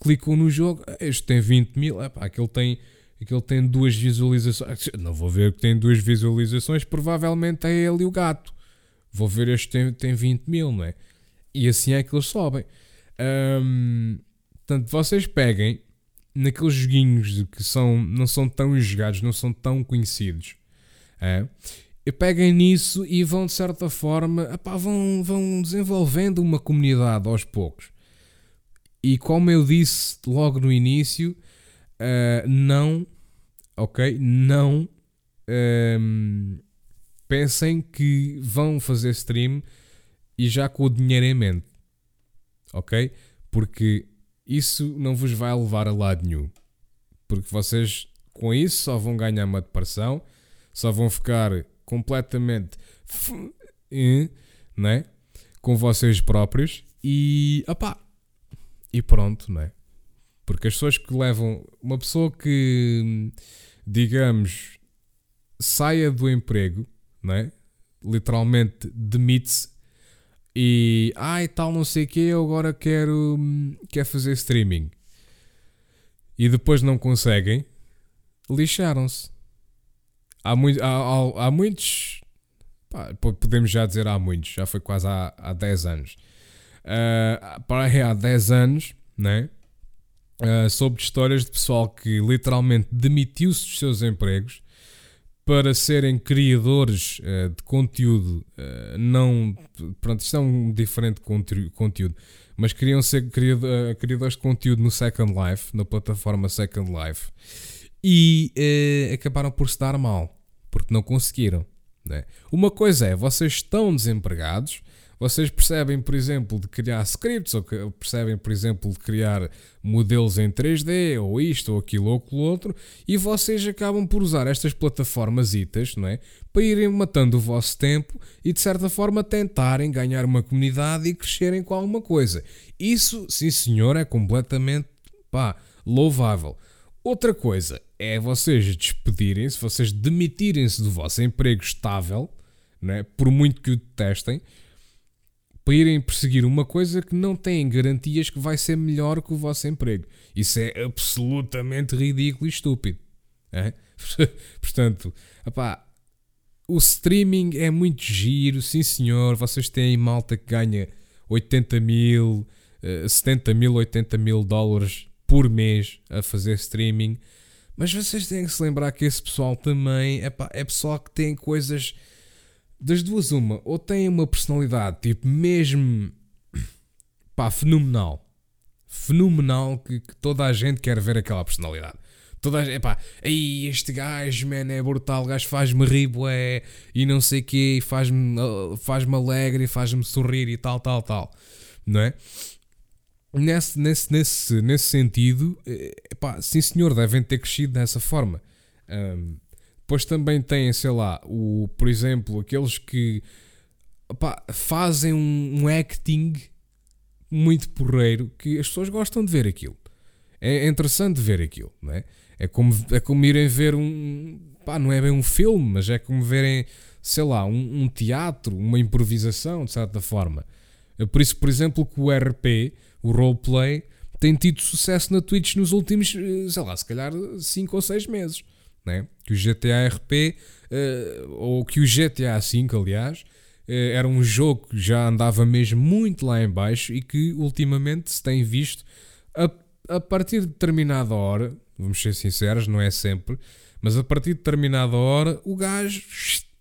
Clicam no jogo. Ah, este tem 20 mil. Epá, aquele tem aquele tem duas visualizações. Não vou ver que tem duas visualizações, provavelmente é ele e o gato. Vou ver este tem, tem 20 mil, não é? E assim é que eles sobem. Um, portanto, vocês peguem naqueles joguinhos que são, não são tão jogados, não são tão conhecidos. É? E peguem nisso e vão de certa forma vão, vão desenvolvendo uma comunidade aos poucos. E como eu disse logo no início, uh, não, ok? Não um, pensem que vão fazer stream e já com o dinheiro em mente, ok? Porque isso não vos vai levar a lado nenhum. Porque vocês com isso só vão ganhar uma depressão, só vão ficar completamente né? com vocês próprios e opá, e pronto, né? Porque as pessoas que levam. Uma pessoa que, digamos, saia do emprego, né? literalmente demite-se e. Ai, tal, não sei o que, eu agora quero, quero fazer streaming. E depois não conseguem, lixaram-se. Há, há, há, há muitos. Pá, podemos já dizer há muitos, já foi quase há, há 10 anos. Uh, para há 10 anos, né? uh, sobre histórias de pessoal que literalmente demitiu-se dos seus empregos para serem criadores uh, de conteúdo, uh, não. Pronto, isto é um diferente conteúdo, mas queriam ser criador, criadores de conteúdo no Second Life, na plataforma Second Life, e acabaram por se dar mal, porque não conseguiram. Né? Uma coisa é, vocês estão desempregados, vocês percebem, por exemplo, de criar scripts, ou percebem, por exemplo, de criar modelos em 3D, ou isto, ou aquilo, ou aquilo outro, e vocês acabam por usar estas plataformas itas, não é? Para irem matando o vosso tempo e, de certa forma, tentarem ganhar uma comunidade e crescerem com alguma coisa. Isso, sim senhor, é completamente, pá, louvável. Outra coisa é vocês despedirem-se, vocês demitirem-se do vosso emprego estável, é? por muito que o testem, para irem perseguir uma coisa que não têm garantias que vai ser melhor que o vosso emprego. Isso é absolutamente ridículo e estúpido. É? Portanto, opá, o streaming é muito giro, sim senhor. Vocês têm malta que ganha 80 mil, 70 eh, mil, 80 mil dólares por mês a fazer streaming. Mas vocês têm que se lembrar que esse pessoal também epá, é pessoal que tem coisas das duas, uma, ou tem uma personalidade tipo mesmo pá, fenomenal, fenomenal que, que toda a gente quer ver aquela personalidade. Toda a gente, pá, aí este gajo, man, é brutal, o gajo faz-me rir, bué, e não sei o quê, faz-me faz alegre, faz-me sorrir e tal, tal, tal, não é? Nesse, nesse, nesse, nesse sentido, epá, sim senhor, devem ter crescido dessa forma. Um, Depois também tem, sei lá, o, por exemplo, aqueles que fazem um, um acting muito porreiro que as pessoas gostam de ver aquilo. É interessante ver aquilo, não é? É como, é como irem ver um. Pá, não é bem um filme, mas é como verem, sei lá, um, um teatro, uma improvisação, de certa forma. É por isso, por exemplo, que o RP, o roleplay, tem tido sucesso na Twitch nos últimos, eh, sei lá, se calhar 5 ou 6 meses. Né? Que o GTA RP, uh, ou que o GTA V, aliás, uh, era um jogo que já andava mesmo muito lá em baixo e que ultimamente se tem visto a, a partir de determinada hora, vamos ser sinceros, não é sempre, mas a partir de determinada hora o gajo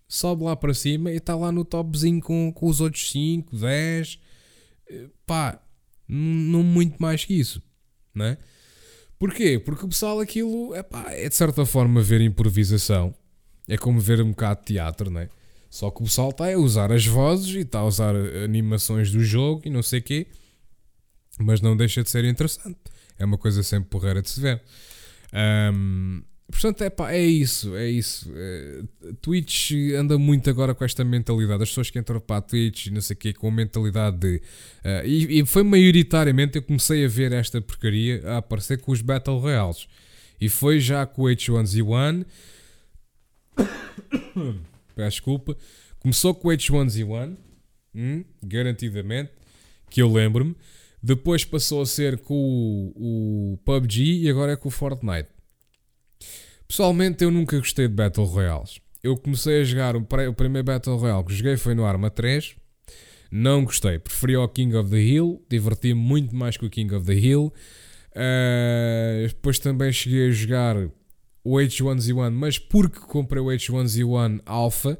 sobe lá para cima e está lá no topzinho com, com os outros 5, 10, pá, não muito mais que isso, não é? Porquê? Porque o pessoal aquilo epá, é de certa forma ver improvisação, é como ver um bocado de teatro, não é? Só que o pessoal está a usar as vozes e está a usar animações do jogo e não sei o quê, mas não deixa de ser interessante. É uma coisa sempre porreira de se ver. Um, Portanto, é pá, é isso, é isso. É, Twitch anda muito agora com esta mentalidade. As pessoas que entram para a Twitch, não sei o quê, com a mentalidade de. Uh, e, e, foi maioritariamente eu comecei a ver esta porcaria a aparecer com os Battle Royales. E foi já com o H1Z1. Peço desculpa. Começou com o H1Z1, hum, garantidamente, que eu lembro-me. Depois passou a ser com o, o PUBG e agora é com o Fortnite. Pessoalmente, eu nunca gostei de Battle Royales. Eu comecei a jogar o, o primeiro Battle Royale que joguei foi no Arma 3. Não gostei. Preferi o King of the Hill. Diverti-me muito mais com o King of the Hill. Uh, depois também cheguei a jogar o H1Z1, mas porque comprei o H1Z1 Alpha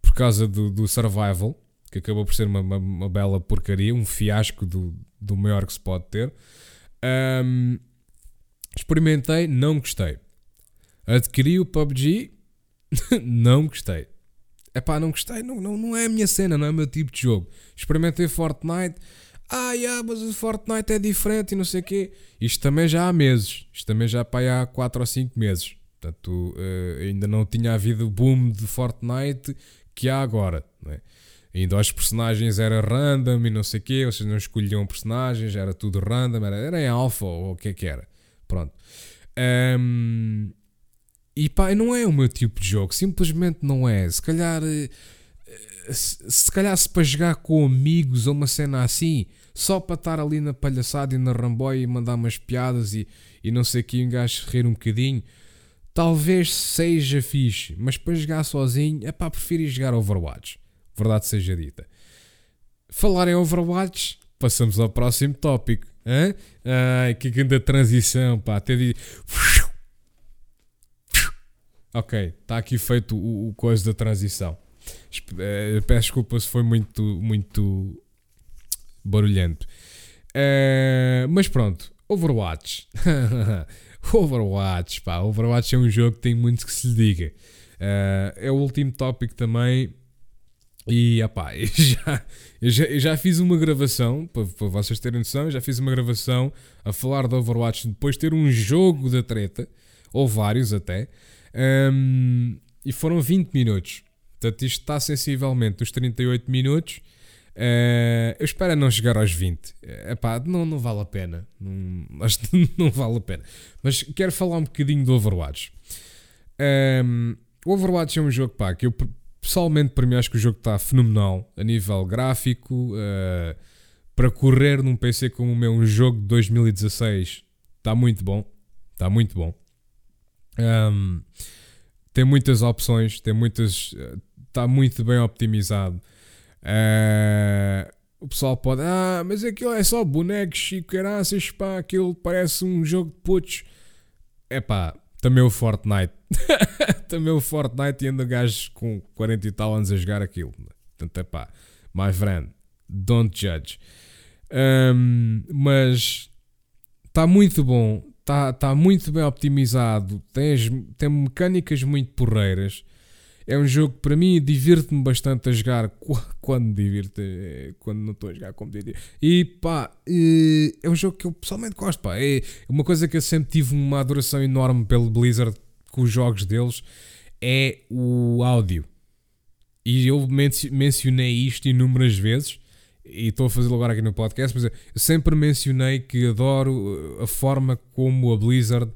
por causa do, do Survival, que acabou por ser uma, uma, uma, bela porcaria, um fiasco do, do maior que se pode ter. Um, experimentei, não gostei. Adquiri o PUBG, não gostei. É pá, não gostei, não, não, não é a minha cena, não é o meu tipo de jogo. Experimentei Fortnite, ah, yeah, mas o Fortnite é diferente e não sei o quê. Isto também já há meses, isto também já há 4 ou 5 meses. Portanto, uh, ainda não tinha havido o boom de Fortnite que há agora. É? Ainda os personagens era random e não sei o quê, vocês não escolhiam personagens, era tudo random, era, era em alpha ou o que é que era. Pronto. Um, e pá, não é o meu tipo de jogo, simplesmente não é. Se calhar, eh, se, calhar se para jogar com amigos ou uma cena assim, só para estar ali na palhaçada e na ramboia e mandar umas piadas e, e não sei o que, um gajo rir um bocadinho, talvez seja fixe, mas para jogar sozinho, é pá, prefiro jogar Overwatch. Verdade seja dita. Falar em Overwatch, passamos ao próximo tópico. Hã? Ai, que grande transição, pá. Até de... Ok, está aqui feito o, o coisa da transição. Uh, peço desculpa se foi muito, muito barulhento. Uh, mas pronto, Overwatch. Overwatch, pá. Overwatch é um jogo que tem muito que se lhe diga. Uh, é o último tópico também. E opá, eu já, eu já, eu já fiz uma gravação, para, para vocês terem noção, já fiz uma gravação a falar de Overwatch depois de ter um jogo da treta, ou vários até. Um, e foram 20 minutos. Portanto, isto está sensivelmente os 38 minutos. Uh, eu espero não chegar aos 20. Epá, não, não vale a pena. Não, não vale a pena. Mas quero falar um bocadinho do Overwatch. Um, o Overwatch é um jogo pá, que eu pessoalmente para mim acho que o jogo está fenomenal a nível gráfico. Uh, para correr num PC como o meu, um jogo de 2016 está muito bom. Está muito bom. Um, tem muitas opções, tem muitas. Está muito bem optimizado. Uh, o pessoal pode. Ah, mas aquilo é só bonecos e caraças, pá, aquilo parece um jogo de putos. É pá, também o Fortnite. também o Fortnite e anda gajos com 40 e tal anos a jogar aquilo. Portanto, é pá, my friend, don't judge. Um, mas está muito bom, está tá muito bem optimizado, tem, tem mecânicas muito porreiras. É um jogo que para mim divirte-me bastante a jogar quando divirte, eh, quando não estou a jogar como diria. E pá, eh, é um jogo que eu pessoalmente gosto. Pá. É uma coisa que eu sempre tive uma adoração enorme pelo Blizzard com os jogos deles. é o áudio. E eu mencionei isto inúmeras vezes e estou a fazê-lo agora aqui no podcast, mas eu sempre mencionei que adoro a forma como a Blizzard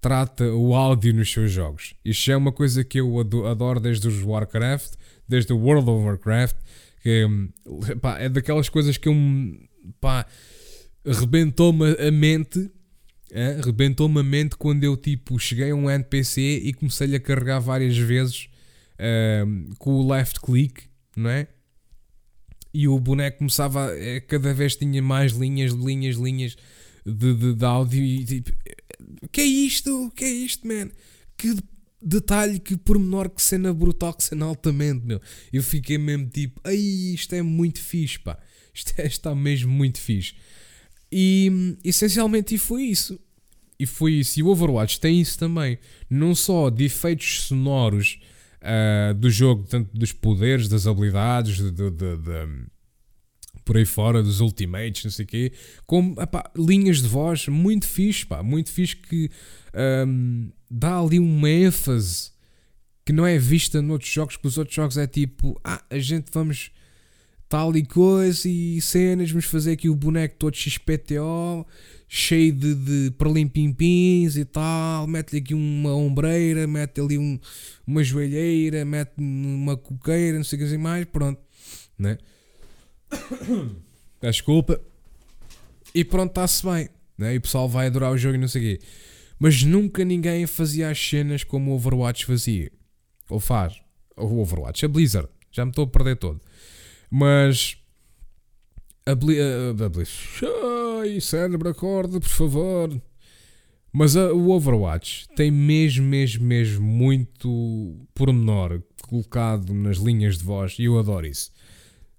trata o áudio nos seus jogos. Isto é uma coisa que eu adoro desde os Warcraft, desde o World of Warcraft, que pá, é daquelas coisas que eu pá, rebentou-me a mente. É? Rebentou-me a mente quando eu tipo cheguei a um NPC e comecei a carregar várias vezes com o left click, não é? E o boneco começava, a, cada vez tinha mais linhas, linhas, linhas de, de, de áudio e tipo, que é isto? Que é isto, man? Que detalhe, que pormenor, que cena brutal, que cena altamente, meu. Eu fiquei mesmo tipo, ai, isto é muito fixe, pá. Isto é, está mesmo muito fixe. E essencialmente e foi isso. E foi isso. E o Overwatch tem isso também. Não só de efeitos sonoros uh, do jogo, tanto dos poderes, das habilidades, de, de, de, de por aí fora, dos ultimates, não sei o quê, como epá, linhas de voz muito fixe, pá, muito fixe que um, dá ali uma ênfase que não é vista noutros jogos, que os outros jogos é tipo, ah, a gente vamos tal e coisa e cenas, vamos fazer aqui o boneco todo XPTO, cheio de, de perlimpimpins e tal, mete-lhe aqui uma ombreira, mete ali um, uma joelheira, mete uma coqueira, não sei o que assim mais, pronto, né? Desculpa. E pronto, está-se bem. Né? E o pessoal vai adorar o jogo e não sei o quê. Mas nunca ninguém fazia as cenas como o Overwatch fazia. Ou faz. O Overwatch, a Blizzard. Já me estou a perder todo. Mas. A, Bli a, a Blizzard. Ai, cérebro, acorde, por favor. Mas a, o Overwatch tem mesmo, mesmo, mesmo muito pormenor colocado nas linhas de voz e eu adoro isso.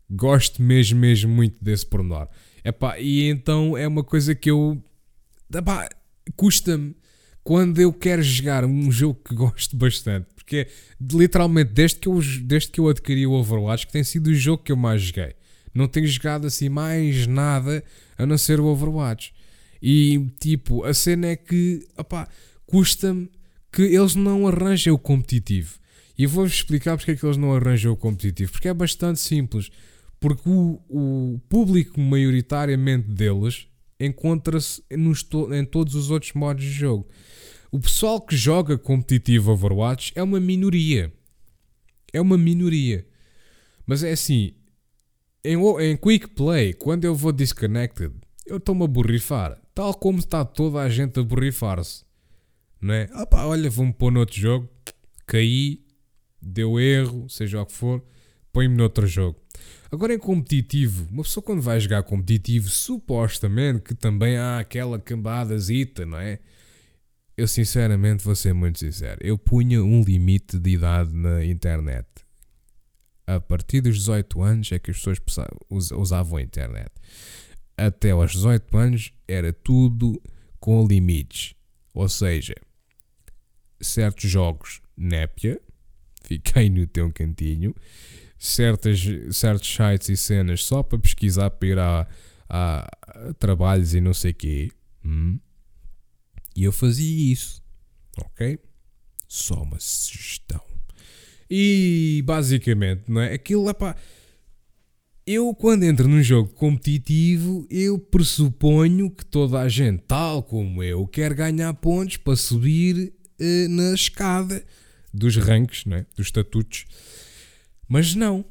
Gosto mesmo, mesmo muito desse pormenor. Epá, e então é uma coisa que eu. Custa-me quando eu quero jogar um jogo que gosto bastante. Porque literalmente, desde que, eu, desde que eu adquiri o Overwatch, que tem sido o jogo que eu mais joguei. Não tenho jogado assim mais nada a não ser o Overwatch. E tipo, a cena é que custa-me que eles não arranjem o competitivo. E vou-vos explicar porque é que eles não arranjam o competitivo. Porque é bastante simples. Porque o, o público maioritariamente deles encontra-se em todos os outros modos de jogo. O pessoal que joga competitivo Overwatch é uma minoria. É uma minoria. Mas é assim, em, em Quick Play, quando eu vou disconnected, eu estou-me a borrifar. Tal como está toda a gente a borrifar-se. Não é? Ah pá, olha, vou-me pôr noutro jogo. Caí, deu erro, seja o que for, põe-me noutro jogo. Agora em competitivo, uma pessoa quando vai jogar competitivo, supostamente que também há aquela cambadazita, não é? Eu sinceramente vou ser muito sincero, eu punha um limite de idade na internet. A partir dos 18 anos é que as pessoas usavam a internet. Até aos 18 anos era tudo com limites. Ou seja, certos jogos népia, fiquei no teu cantinho, certas, certos sites e cenas só para pesquisar para ir a, a, a trabalhos e não sei quê. Hum? E eu fazia isso. Ok? Só uma sugestão. E basicamente, não é? Aquilo é pá. Eu, quando entro num jogo competitivo, eu pressuponho que toda a gente, tal como eu, quer ganhar pontos para subir uh, na escada dos ranks, não é? dos estatutos. Mas não.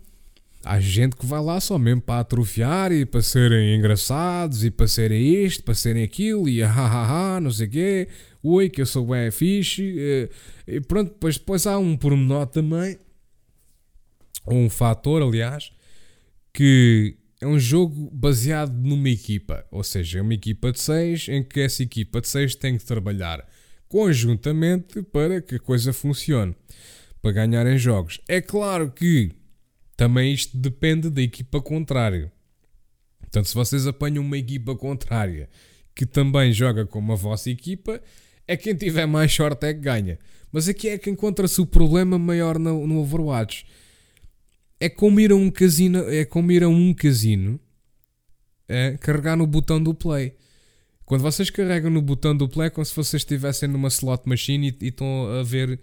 Há gente que vai lá só mesmo para atrofiar e para serem engraçados e para serem isto, para serem aquilo e ha não sei o quê. Oi, que eu sou bem fixe. Eh, e pronto, depois, depois há um pormenor também, um fator, aliás, que é um jogo baseado numa equipa. Ou seja, é uma equipa de seis em que essa equipa de seis tem que trabalhar conjuntamente para que a coisa funcione para ganharem jogos. É claro que também isto depende da equipa contrária. Portanto, se vocês apanham uma equipa contrária que também joga como a vossa equipa, é quem tiver mais sorte é que ganha. Mas aqui é que encontra-se o problema maior no, no, Overwatch. É como ir a um casino, é como ir a um casino é, carregar no botão do play. Quando vocês carregam no botão do play, é como se vocês estivessem numa slot machine e, e estão a ver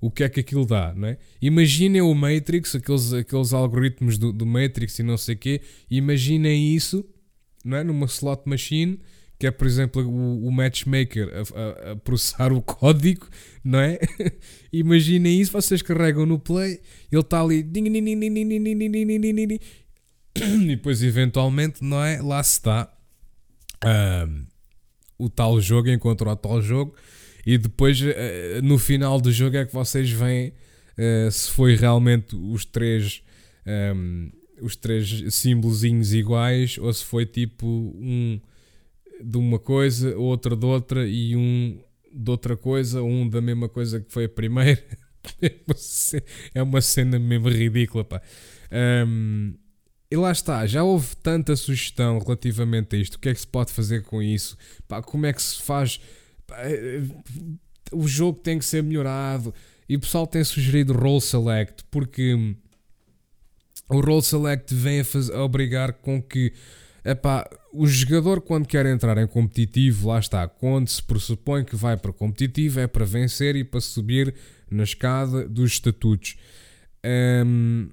o que é que aquilo dá, não é? Imaginem o Matrix, aqueles, aqueles algoritmos do, do Matrix e não sei o quê, imaginem isso, não é? Numa slot machine, que é, por exemplo, o, o matchmaker a, a, a, processar o código, não é? imaginem isso, vocês carregam no play, ele está ali, e depois eventualmente, não é? Lá se está um, o tal jogo, encontra o tal jogo, e depois uh, no final do jogo é que vocês veem uh, se foi realmente os três um, os três símbolozinhos iguais ou se foi tipo um de uma coisa, outro de outra e um de outra coisa, um da mesma coisa que foi a primeira. é uma cena mesmo ridícula, pá. Um, e lá está, já houve tanta sugestão relativamente a isto. O que é que se pode fazer com isso? Pá, como é que se faz o jogo tem que ser melhorado. E o pessoal tem sugerido Roll Select, porque o Roll Select vem a, fazer, a obrigar com que epá, o jogador, quando quer entrar em competitivo, lá está, quando se pressupõe que vai para competitivo, é para vencer e para subir na escada dos estatutos. Um,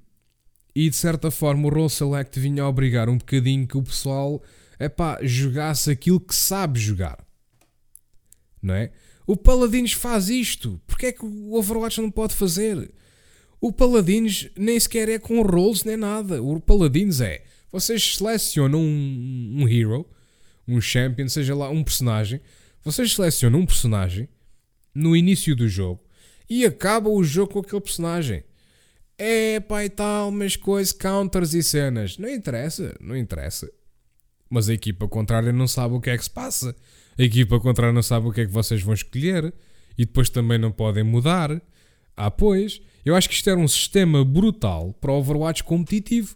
e de certa forma, o Roll Select vinha a obrigar um bocadinho que o pessoal epá, jogasse aquilo que sabe jogar não é? O Paladins faz isto. Porquê é que o Overwatch não pode fazer? O Paladins nem sequer é com rolls nem nada. O Paladins é. Vocês selecionam um, um hero, um champion, seja lá um personagem. Vocês selecionam um personagem no início do jogo e acaba o jogo com aquele personagem. É pá e tal, mas coisas, counters e cenas. Não interessa, não interessa. Mas a equipa contrária não sabe o que é que se passa a equipa contrária não sabe o que é que vocês vão escolher e depois também não podem mudar. Ah, pois, eu acho que isto era um sistema brutal para Overwatch competitivo.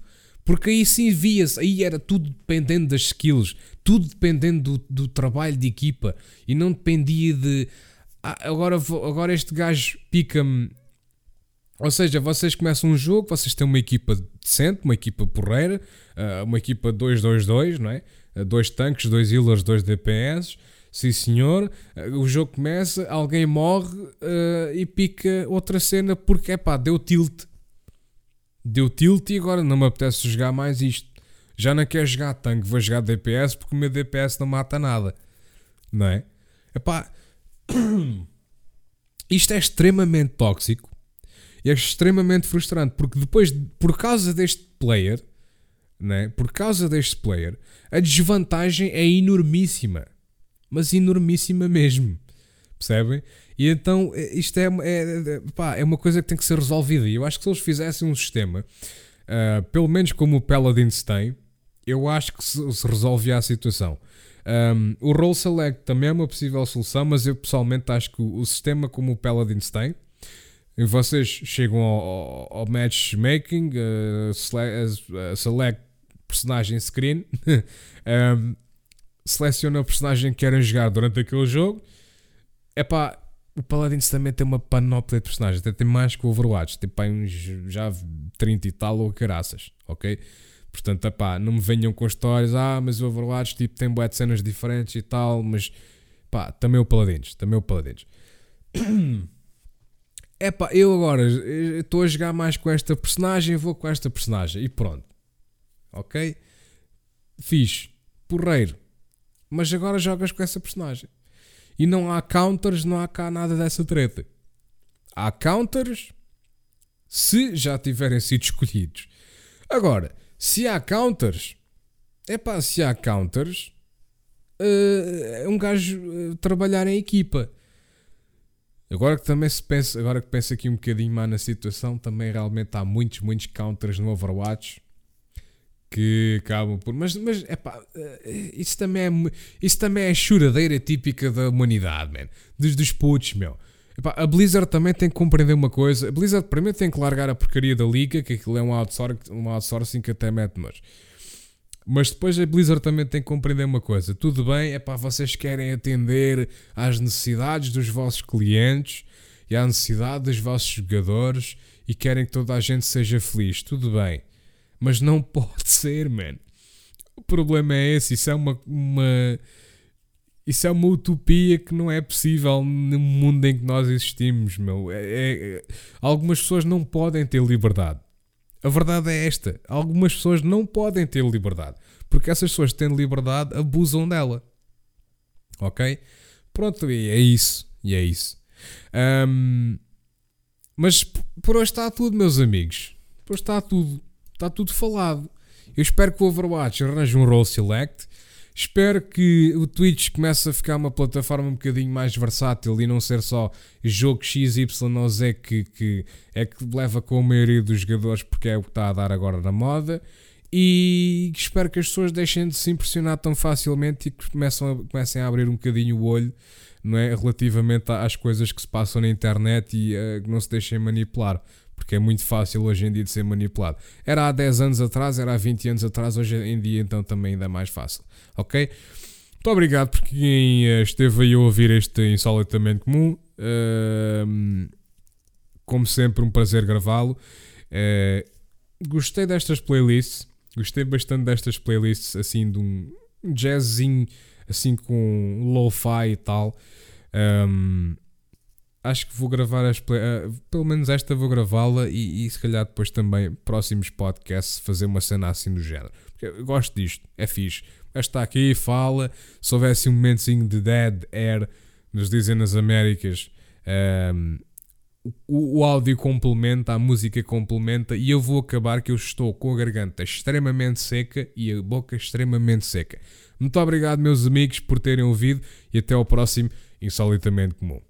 Porque aí sim via-se, aí era tudo dependendo das skills, tudo dependendo do, do trabalho de equipa e não dependia de ah, agora, agora este gajo pica-me. Ou seja, vocês começam um jogo, vocês têm uma equipa decente, uma equipa porreira, ah, uma equipa 2-2-2, não é? Ah, dois tanques, dois healers, dois DPS Sim senhor, o jogo começa, alguém morre uh, e pica outra cena porque é pá, deu tilt. Deu tilt e agora não me apetece jogar mais isto. Já não quero jogar tanque, vou jogar DPS porque o meu DPS não mata nada. Não é? Epá, isto é extremamente tóxico e é extremamente frustrante porque depois, por causa deste player, né, por causa deste player, a desvantagem é enormíssima mas enormíssima mesmo. Percebem? E então eh, isto é, é, pá, é uma coisa que tem que ser resolvida. E eu acho que se eles fizessem um sistema, uh, pelo menos como o Paladins tem, eu acho que se, se resolvia a situação. Um, o Roll Select também é uma possível solução, mas eu pessoalmente acho que o, o sistema como o Paladins tem, vocês chegam ao, ao, matchmaking, uh, select, uh, select personagem screen, um, seleciona o personagem que querem jogar durante aquele jogo. É pá, o Paladins também tem uma panóplia de personagens, até tem mais que o Overwatch, tem pá, uns já 30 e tal ou caraças, ok? Portanto, é pá, não me venham com histórias, ah, mas o Overwatch tipo, tem boas cenas diferentes e tal, mas pá, também o Paladins, também o Paladins. É pá, eu agora estou a jogar mais com esta personagem, vou com esta personagem e pronto, ok? Fiz, porreiro, mas agora jogas com essa personagem. E não há counters, não há cá nada dessa treta. Há counters se já tiverem sido escolhidos. Agora, se há counters, é pá, se há counters, uh, é um gajo uh, trabalhar em equipa. Agora que também se pensa, agora que pensa aqui um bocadinho mais na situação, também realmente há muitos, muitos counters no Overwatch que acabam por. Mas, mas epá, eh, isso também é, isso também é a churadeira típica da humanidade, man. Dos, dos putos, meu. Epá, a Blizzard também tem que compreender uma coisa. A Blizzard primeiro tem que largar a porcaria da liga, que aquilo é um outsourcing, um outsourcing que até mete mas Mas depois a Blizzard também tem que compreender uma coisa. Tudo bem, é para vocês querem atender às necessidades dos vossos clientes e à necessidade dos vossos jogadores e querem que toda a gente seja feliz. Tudo bem. Mas não pode ser, man. O problema é esse. Isso é uma. uma Isso é uma utopia que não é possível no mundo em que nós existimos, meu. É, é, é, algumas pessoas não podem ter liberdade. A verdade é esta: algumas pessoas não podem ter liberdade. Porque essas pessoas têm liberdade abusam dela. Ok? Pronto, e é isso. E é isso. Um, mas por hoje está tudo, meus amigos. Por hoje está tudo. Está tudo falado. Eu espero que o Overwatch arranje um role select. Espero que o Twitch comece a ficar uma plataforma um bocadinho mais versátil e não ser só jogo X, Y ou Z que, que é que leva com a maioria dos jogadores porque é o que está a dar agora na moda. E espero que as pessoas deixem de se impressionar tão facilmente e que comecem a, comecem a abrir um bocadinho o olho não é, relativamente às coisas que se passam na internet e uh, que não se deixem manipular porque é muito fácil hoje em dia de ser manipulado. Era há 10 anos atrás, era há 20 anos atrás, hoje em dia então também ainda é mais fácil, ok? Muito obrigado por quem eh, esteve aí a ouvir este Insolitamente Comum. Como sempre, um prazer gravá-lo. Uh, gostei destas playlists, gostei bastante destas playlists, assim, de um jazzinho, assim, com lo-fi e tal. Um, acho que vou gravar as play, uh, pelo menos esta vou gravá-la e, e, se calhar depois também próximos podcasts fazer uma cena assim do género. Porque eu gosto disto, é fixe. Mas está aqui, fala. Se houvesse um momentozinho de dead air, nos dizem nas Américas, um, ehm, o, o áudio complementa, a música complementa e eu vou acabar que eu estou com a garganta extremamente seca e a boca extremamente seca. Muito obrigado, meus amigos, por terem ouvido e até ao próximo Insolitamente Comum.